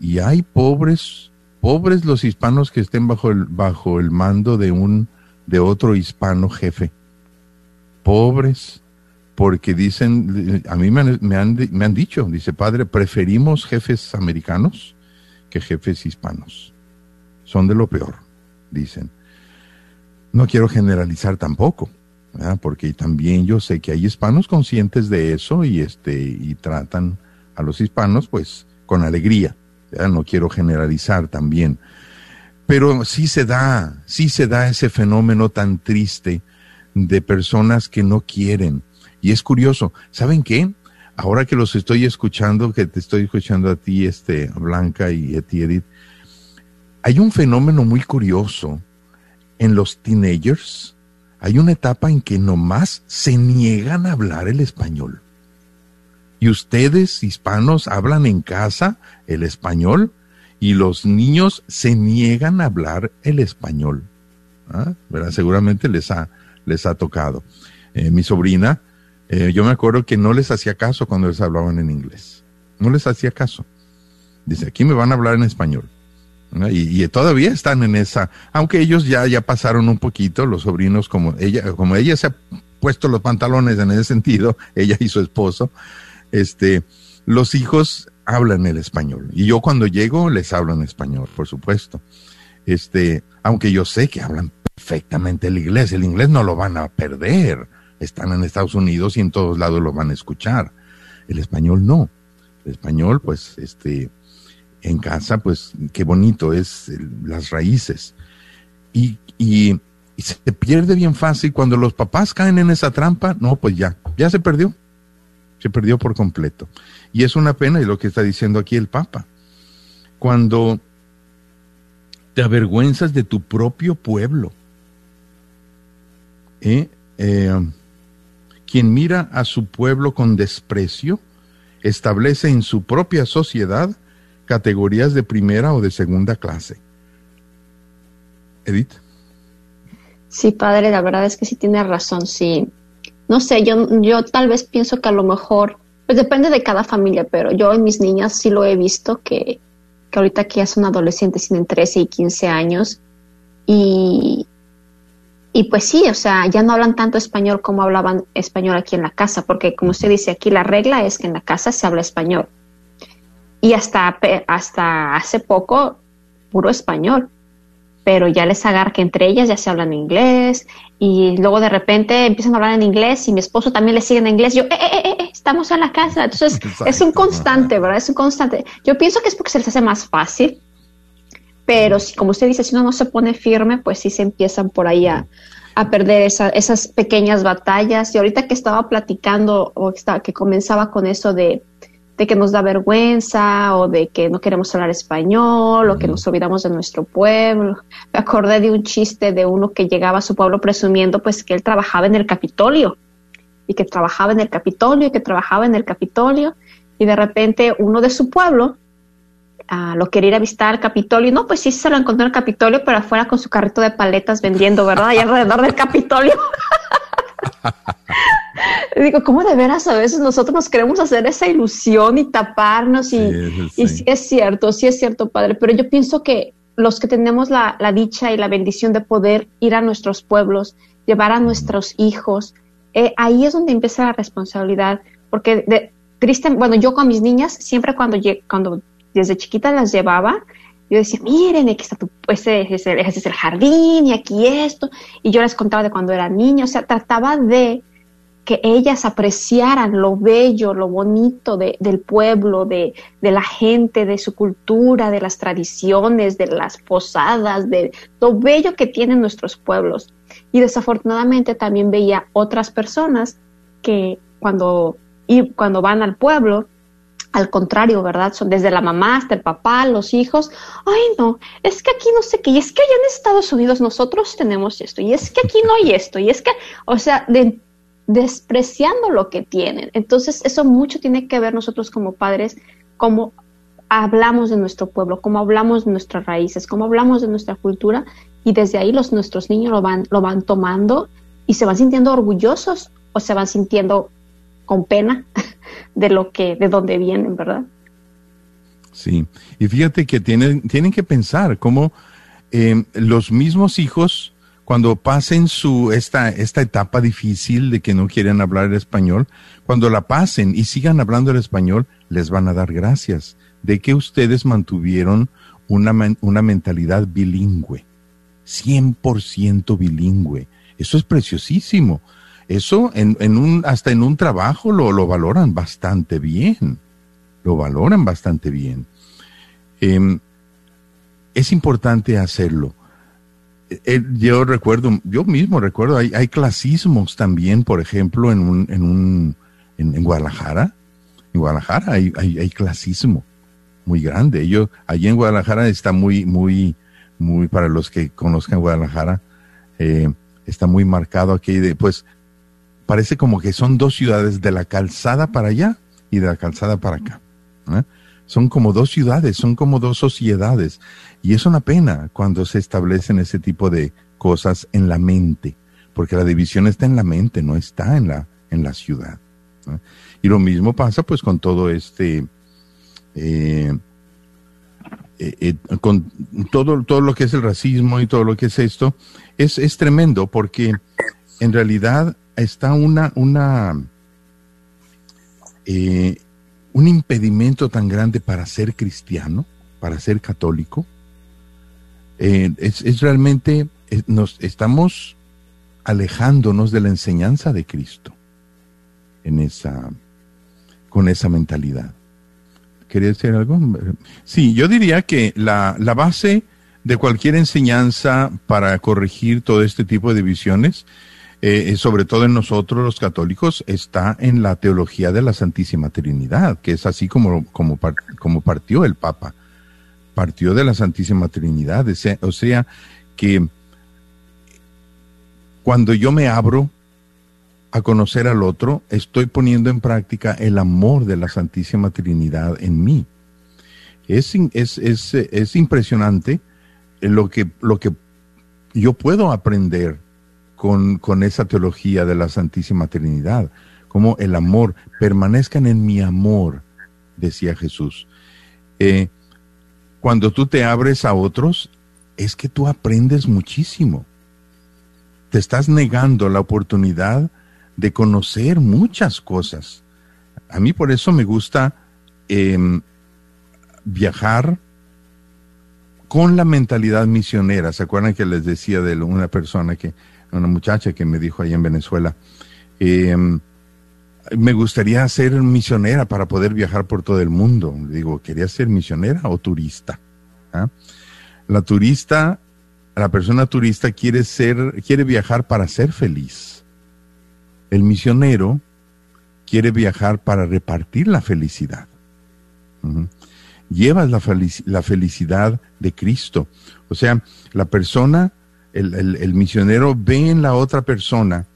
Speaker 17: y hay pobres, pobres los hispanos que estén bajo el, bajo el mando de un, de otro hispano jefe. Pobres, porque dicen, a mí me han, me han, dicho, dice padre, preferimos jefes americanos que jefes hispanos. Son de lo peor dicen. No quiero generalizar tampoco, porque también yo sé que hay hispanos conscientes de eso y, este, y tratan a los hispanos pues con alegría. No quiero generalizar también. Pero sí se da, sí se da ese fenómeno tan triste de personas que no quieren. Y es curioso, ¿saben qué? Ahora que los estoy escuchando, que te estoy escuchando a ti, este, Blanca y a ti, Edith, hay un fenómeno muy curioso en los teenagers. Hay una etapa en que nomás se niegan a hablar el español. Y ustedes, hispanos, hablan en casa el español y los niños se niegan a hablar el español. ¿Ah? Seguramente les ha, les ha tocado. Eh, mi sobrina, eh, yo me acuerdo que no les hacía caso cuando les hablaban en inglés. No les hacía caso. Dice, aquí me van a hablar en español. Y, todavía están en esa, aunque ellos ya, ya pasaron un poquito, los sobrinos, como ella, como ella se ha puesto los pantalones en ese sentido, [laughs] ella y su esposo, este, los hijos hablan el español. Y yo cuando llego les hablo en español, por supuesto. Este, aunque yo sé que hablan perfectamente el inglés, el inglés no lo van a perder. Están en Estados Unidos y en todos lados lo van a escuchar. El español no. El español, pues, este, en casa, pues qué bonito es las raíces. Y, y, se pierde bien fácil. Cuando los papás caen en esa trampa, no, pues ya, ya se perdió. Se perdió por completo. Y es una pena, y lo que está diciendo aquí el Papa. Cuando te avergüenzas de tu propio pueblo, ¿eh? Eh, quien mira a su pueblo con desprecio, establece en su propia sociedad categorías de primera o de segunda clase. Edith.
Speaker 16: Sí, padre, la verdad es que sí tiene razón, sí. No sé, yo, yo tal vez pienso que a lo mejor, pues depende de cada familia, pero yo en mis niñas sí lo he visto que, que ahorita que ya son adolescentes, tienen 13 y 15 años, y, y pues sí, o sea, ya no hablan tanto español como hablaban español aquí en la casa, porque como usted dice aquí, la regla es que en la casa se habla español. Y hasta, hasta hace poco puro español, pero ya les agarra que entre ellas ya se hablan inglés y luego de repente empiezan a hablar en inglés y mi esposo también le sigue en inglés. Yo, eh, eh, eh, eh estamos en la casa. Entonces [laughs] es un constante, ¿verdad? Es un constante. Yo pienso que es porque se les hace más fácil, pero si, como usted dice, si uno no se pone firme, pues sí se empiezan por ahí a, a perder esas pequeñas batallas. Y ahorita que estaba platicando o que comenzaba con eso de de que nos da vergüenza o de que no queremos hablar español o que nos olvidamos de nuestro pueblo. Me acordé de un chiste de uno que llegaba a su pueblo presumiendo pues que él trabajaba en el Capitolio y que trabajaba en el Capitolio y que trabajaba en el Capitolio y de repente uno de su pueblo ah, lo quería ir a visitar al Capitolio. No, pues sí se lo encontró en el Capitolio, pero afuera con su carrito de paletas vendiendo, ¿verdad? Y alrededor del Capitolio. [laughs] [laughs] Digo, ¿cómo de veras a veces nosotros nos queremos hacer esa ilusión y taparnos? Y sí, y sí es cierto, sí es cierto, padre, pero yo pienso que los que tenemos la, la, dicha y la bendición de poder ir a nuestros pueblos, llevar a nuestros hijos, eh, ahí es donde empieza la responsabilidad, porque de, triste, bueno, yo con mis niñas, siempre cuando, cuando desde chiquita las llevaba, yo decía, miren, aquí está tu, ese, ese, ese es el jardín y aquí esto, y yo les contaba de cuando era niño, o sea, trataba de que ellas apreciaran lo bello, lo bonito de, del pueblo, de, de, la gente, de su cultura, de las tradiciones, de las posadas, de lo bello que tienen nuestros pueblos. Y desafortunadamente también veía otras personas que cuando, y cuando van al pueblo, al contrario, ¿verdad? Son desde la mamá hasta el papá, los hijos. Ay, no, es que aquí no sé qué, y es que allá en Estados Unidos nosotros tenemos esto, y es que aquí no hay esto, y es que, o sea, de, despreciando lo que tienen. Entonces, eso mucho tiene que ver nosotros como padres, cómo hablamos de nuestro pueblo, cómo hablamos de nuestras raíces, cómo hablamos de nuestra cultura, y desde ahí los, nuestros niños lo van, lo van tomando y se van sintiendo orgullosos o se van sintiendo con pena [laughs] de lo que, de dónde vienen, ¿verdad?
Speaker 17: Sí, y fíjate que tienen, tienen que pensar cómo eh, los mismos hijos, cuando pasen su, esta, esta etapa difícil de que no quieren hablar el español, cuando la pasen y sigan hablando el español, les van a dar gracias de que ustedes mantuvieron una, una mentalidad bilingüe, 100% bilingüe. Eso es preciosísimo. Eso en, en un, hasta en un trabajo lo, lo, valoran bastante bien. Lo valoran bastante bien. Eh, es importante hacerlo. Eh, yo recuerdo, yo mismo recuerdo, hay, hay clasismos también, por ejemplo, en un, en un, en, Guadalajara. En Guadalajara hay, hay, hay, clasismo muy grande. Yo, allí en Guadalajara está muy, muy, muy, para los que conozcan Guadalajara, eh, está muy marcado aquí de, pues, parece como que son dos ciudades de la calzada para allá y de la calzada para acá. ¿eh? Son como dos ciudades, son como dos sociedades. Y es una pena cuando se establecen ese tipo de cosas en la mente, porque la división está en la mente, no está en la, en la ciudad. ¿eh? Y lo mismo pasa pues con todo este, eh, eh, con todo, todo lo que es el racismo y todo lo que es esto, es, es tremendo porque en realidad está una, una, eh, un impedimento tan grande para ser cristiano, para ser católico. Eh, es, realmente, nos estamos alejándonos de la enseñanza de Cristo en esa, con esa mentalidad. ¿Quería decir algo? Sí, yo diría que la, la base de cualquier enseñanza para corregir todo este tipo de divisiones eh, sobre todo en nosotros los católicos, está en la teología de la Santísima Trinidad, que es así como, como, como partió el Papa. Partió de la Santísima Trinidad. O sea, que cuando yo me abro a conocer al otro, estoy poniendo en práctica el amor de la Santísima Trinidad en mí. Es, es, es, es impresionante lo que, lo que yo puedo aprender con, esa teología de la Santísima Trinidad, como el amor, permanezcan en mi amor, decía Jesús. Eh, cuando tú te abres a otros, es que tú aprendes muchísimo. Te estás negando la oportunidad de conocer muchas cosas. A mí por eso me gusta em, viajar con la mentalidad misionera. ¿Se acuerdan que les decía de una persona que una muchacha que me dijo ahí en Venezuela, em, me gustaría ser misionera para poder viajar por todo el mundo. Digo, ¿quería ser misionera o turista? ¿Ah? La turista, la persona turista quiere ser, quiere viajar para ser feliz. El misionero quiere viajar para repartir la felicidad. Llevas la, la felicidad de Cristo. O sea, la persona el, misionero ve en la otra persona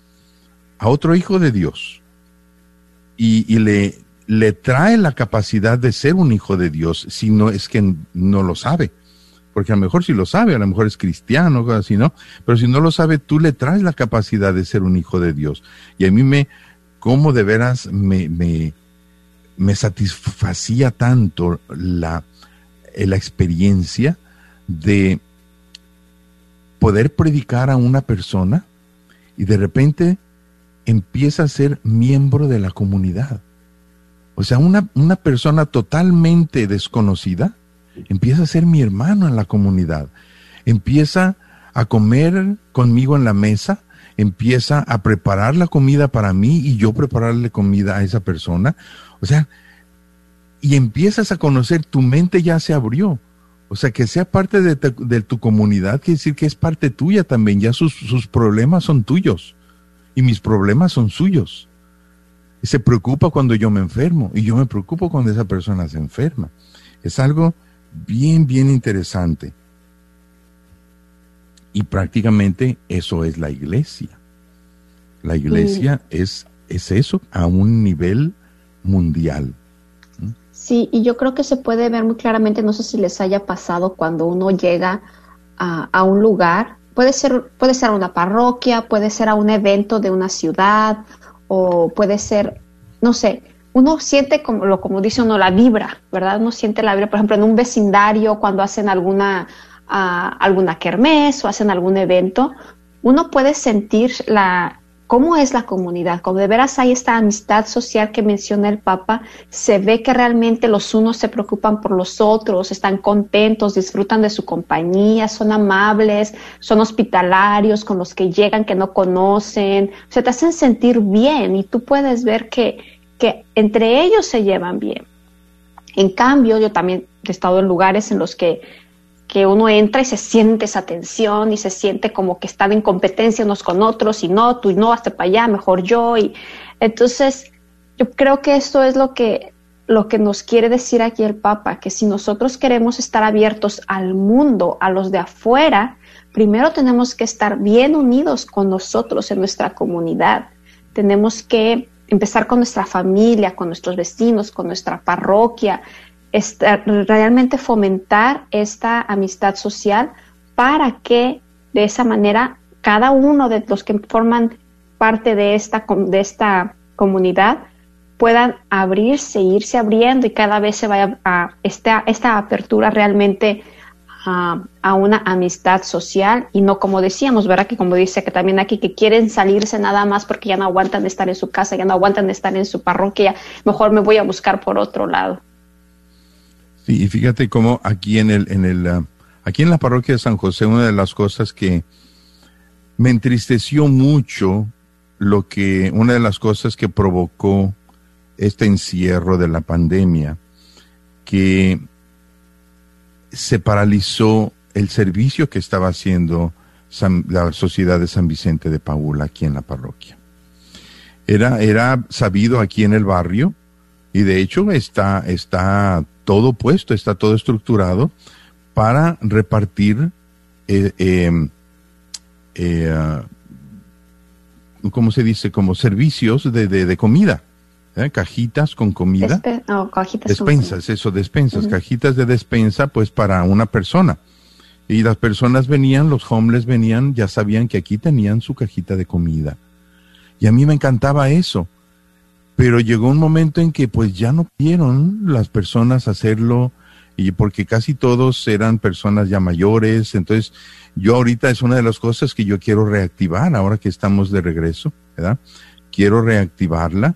Speaker 17: a otro hijo de Dios y, le, le trae la capacidad de ser un hijo de Dios si no es que no lo sabe. Porque a lo mejor si lo sabe, a lo mejor es cristiano, así, ¿no? Pero si no lo sabe, tú le traes la capacidad de ser un hijo de Dios. Y a mí me, como de veras me, me, me satisfacía tanto la, la experiencia de poder predicar a una persona y de repente empieza a ser miembro de la comunidad. O sea, una, una persona totalmente desconocida empieza a ser mi hermano en la comunidad. Empieza a comer conmigo en la mesa, empieza a preparar la comida para mí y yo prepararle comida a esa persona. O sea, y empiezas a conocer, tu mente ya se abrió. O sea, que sea parte de, tu comunidad quiere decir que es parte tuya también. Ya sus, sus problemas son tuyos y mis problemas son suyos. Se preocupa cuando yo me enfermo y yo me preocupo cuando esa persona se enferma. Es algo bien, bien interesante. Y prácticamente eso es la iglesia. La iglesia es, es eso a un nivel mundial.
Speaker 16: Sí, y yo creo que se puede ver muy claramente, no sé si les haya pasado cuando uno llega a, a, un lugar, puede ser, puede ser una parroquia, puede ser a un evento de una ciudad, o puede ser, no sé, uno siente como lo como dice uno la vibra, ¿verdad? Uno siente la vibra, por ejemplo, en un vecindario cuando hacen alguna uh, alguna kermés o hacen algún evento, uno puede sentir la cómo es la comunidad, como de veras hay esta amistad social que menciona el Papa, se ve que realmente los unos se preocupan por los otros, están contentos, disfrutan de su compañía, son amables, son hospitalarios con los que llegan que no conocen, se te hacen sentir bien y tú puedes ver que, que entre ellos se llevan bien. En cambio, yo también he estado en lugares en los que que uno entra y se siente esa tensión y se siente como que están en competencia unos con otros y no, tú y no, hasta para allá, mejor yo. Y entonces yo creo que esto es lo que, lo que nos quiere decir aquí el Papa, que si nosotros queremos estar abiertos al mundo, a los de afuera, primero tenemos que estar bien unidos con nosotros en nuestra comunidad. Tenemos que empezar con nuestra familia, con nuestros vecinos, con nuestra parroquia, realmente fomentar esta amistad social para que de esa manera cada uno de los que forman parte de esta, de esta comunidad puedan abrirse, irse abriendo y cada vez se vaya a esta, esta apertura realmente a, a, una amistad social y no como decíamos, ¿verdad? Que como dice que también aquí que quieren salirse nada más porque ya no aguantan estar en su casa, ya no aguantan estar en su parroquia, mejor me voy a buscar por otro lado
Speaker 17: y fíjate cómo aquí en el, en el, ah, aquí en la parroquia de San José, una de las cosas que me entristeció mucho, lo que, una de las cosas que provocó este encierro de la pandemia, que se paralizó el servicio que estaba haciendo la Sociedad de San Vicente de Paula aquí en la parroquia. Era, era sabido aquí en el barrio y de hecho está, está todo puesto, está todo estructurado para repartir, eh, em, eh, ah, ¿cómo se dice? Como servicios de, de, comida. ¿eh? Cajitas con comida. despensas, eso, despensas. Cajitas de despensa, pues para una persona. Y las personas venían, los homeless venían, ya sabían que aquí tenían su cajita de comida. Y a mí me encantaba eso pero llegó un momento en que pues ya no pudieron las personas hacerlo y porque casi todos eran personas ya mayores, entonces yo ahorita es una de las cosas que yo quiero reactivar ahora que estamos de regreso, ¿verdad? Quiero reactivarla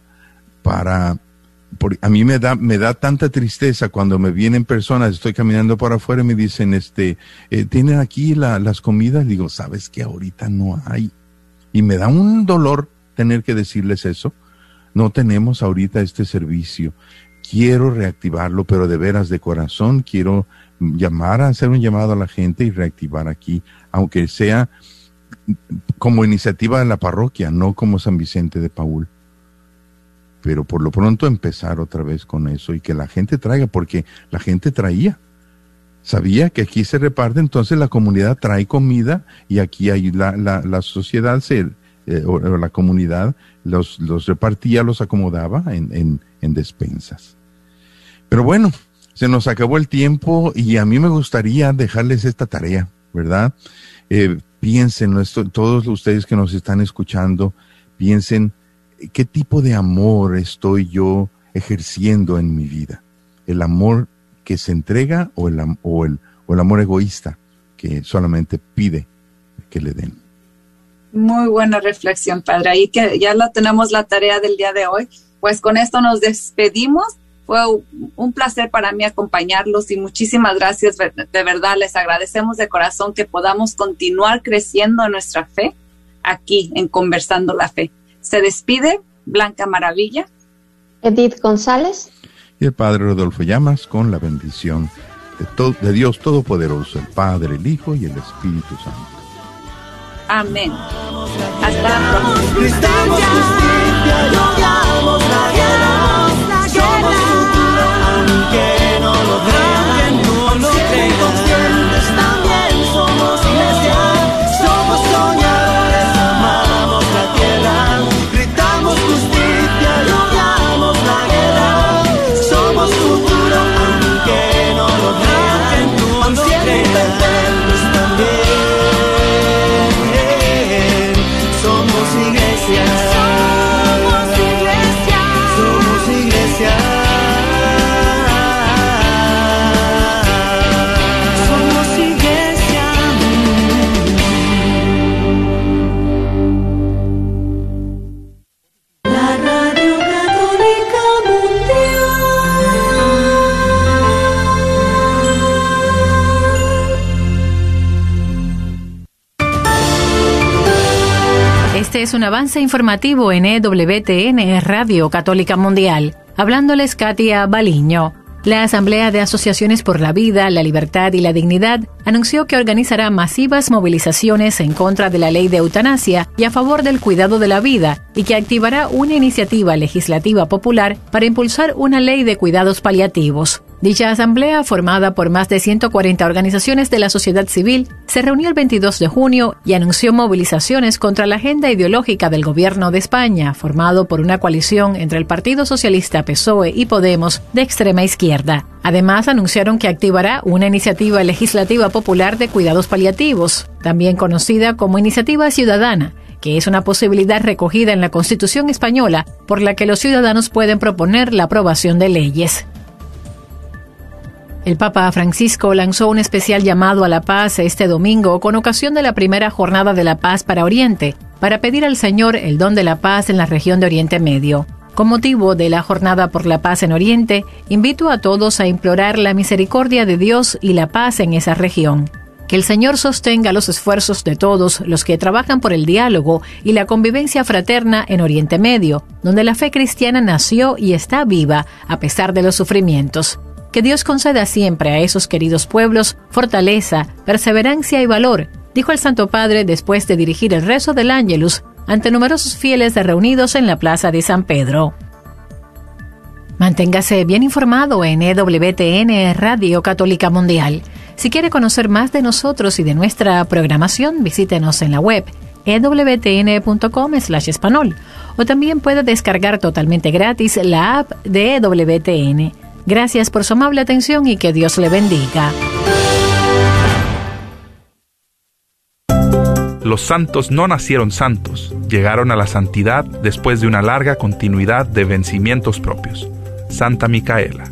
Speaker 17: para a mí me da me da tanta tristeza cuando me vienen personas, estoy caminando por afuera y me dicen, este, eh, tienen aquí las comidas, digo, sabes que ahorita no hay y me da un dolor tener que decirles eso, no tenemos ahorita este servicio. Quiero reactivarlo, pero de veras de corazón quiero llamar a hacer un llamado a la gente y reactivar aquí, aunque sea como iniciativa de la parroquia, no como San Vicente de Paul. Pero por lo pronto empezar otra vez con eso y que la gente traiga, porque la gente traía. Sabía que aquí se reparte, entonces la comunidad trae comida y aquí hay la, la, la sociedad se, eh, o, la comunidad los, los repartía, los acomodaba en, en, despensas. Pero bueno, se nos acabó el tiempo y a mí me gustaría dejarles esta tarea, ¿verdad? Eh, piensen, todos ustedes que nos están escuchando, piensen qué tipo de amor estoy yo ejerciendo en mi vida. El amor que se entrega o el, o el, o el amor egoísta. que solamente pide que le den.
Speaker 15: Muy buena reflexión, Padre. Ahí que ya la tenemos la tarea del día de hoy. Pues con esto nos despedimos. Fue un placer para mí acompañarlos y muchísimas gracias. De verdad, les agradecemos de corazón que podamos continuar creciendo en nuestra fe aquí en Conversando la Fe. Se despide Blanca Maravilla.
Speaker 16: Edith González.
Speaker 17: Y el Padre Rodolfo Llamas con la bendición de, de Dios Todopoderoso, el Padre, el Hijo y el Espíritu Santo.
Speaker 15: Amén. Hasta la
Speaker 18: un avance informativo en EWTN Radio Católica Mundial. Hablándoles Katia Baliño. La Asamblea de Asociaciones por la Vida, la Libertad y la Dignidad anunció que organizará masivas movilizaciones en contra de la ley de eutanasia y a favor del cuidado de la vida y que activará una iniciativa legislativa popular para impulsar una ley de cuidados paliativos. Dicha asamblea, formada por más de 140 organizaciones de la sociedad civil, se reunió el 22 de junio y anunció movilizaciones contra la agenda ideológica del gobierno de España, formado por una coalición entre el Partido Socialista PSOE y Podemos de extrema izquierda. Además, anunciaron que activará una iniciativa legislativa popular de cuidados paliativos, también conocida como Iniciativa Ciudadana, que es una posibilidad recogida en la Constitución española por la que los ciudadanos pueden proponer la aprobación de leyes. El Papa Francisco lanzó un especial llamado a la paz este domingo con ocasión de la primera jornada de la paz para Oriente, para pedir al Señor el don de la paz en la región de Oriente Medio. Con motivo de la Jornada por la Paz en Oriente, invito a todos a implorar la misericordia de Dios y la paz en esa región. Que el Señor sostenga los esfuerzos de todos los que trabajan por el diálogo y la convivencia fraterna en Oriente Medio, donde la fe cristiana nació y está viva a pesar de los sufrimientos. Que Dios conceda siempre a esos queridos pueblos fortaleza, perseverancia y valor, dijo el Santo Padre después de dirigir el rezo del Ángelus ante numerosos fieles reunidos en la Plaza de San Pedro. Manténgase bien informado en EWTN Radio Católica Mundial. Si quiere conocer más de nosotros y de nuestra programación, visítenos en la web ewtn.com/español o también puede descargar totalmente gratis la app de EWTN. Gracias por su amable atención y que Dios le bendiga.
Speaker 19: Los santos no nacieron santos, llegaron a la santidad después de una larga continuidad de vencimientos propios. Santa Micaela.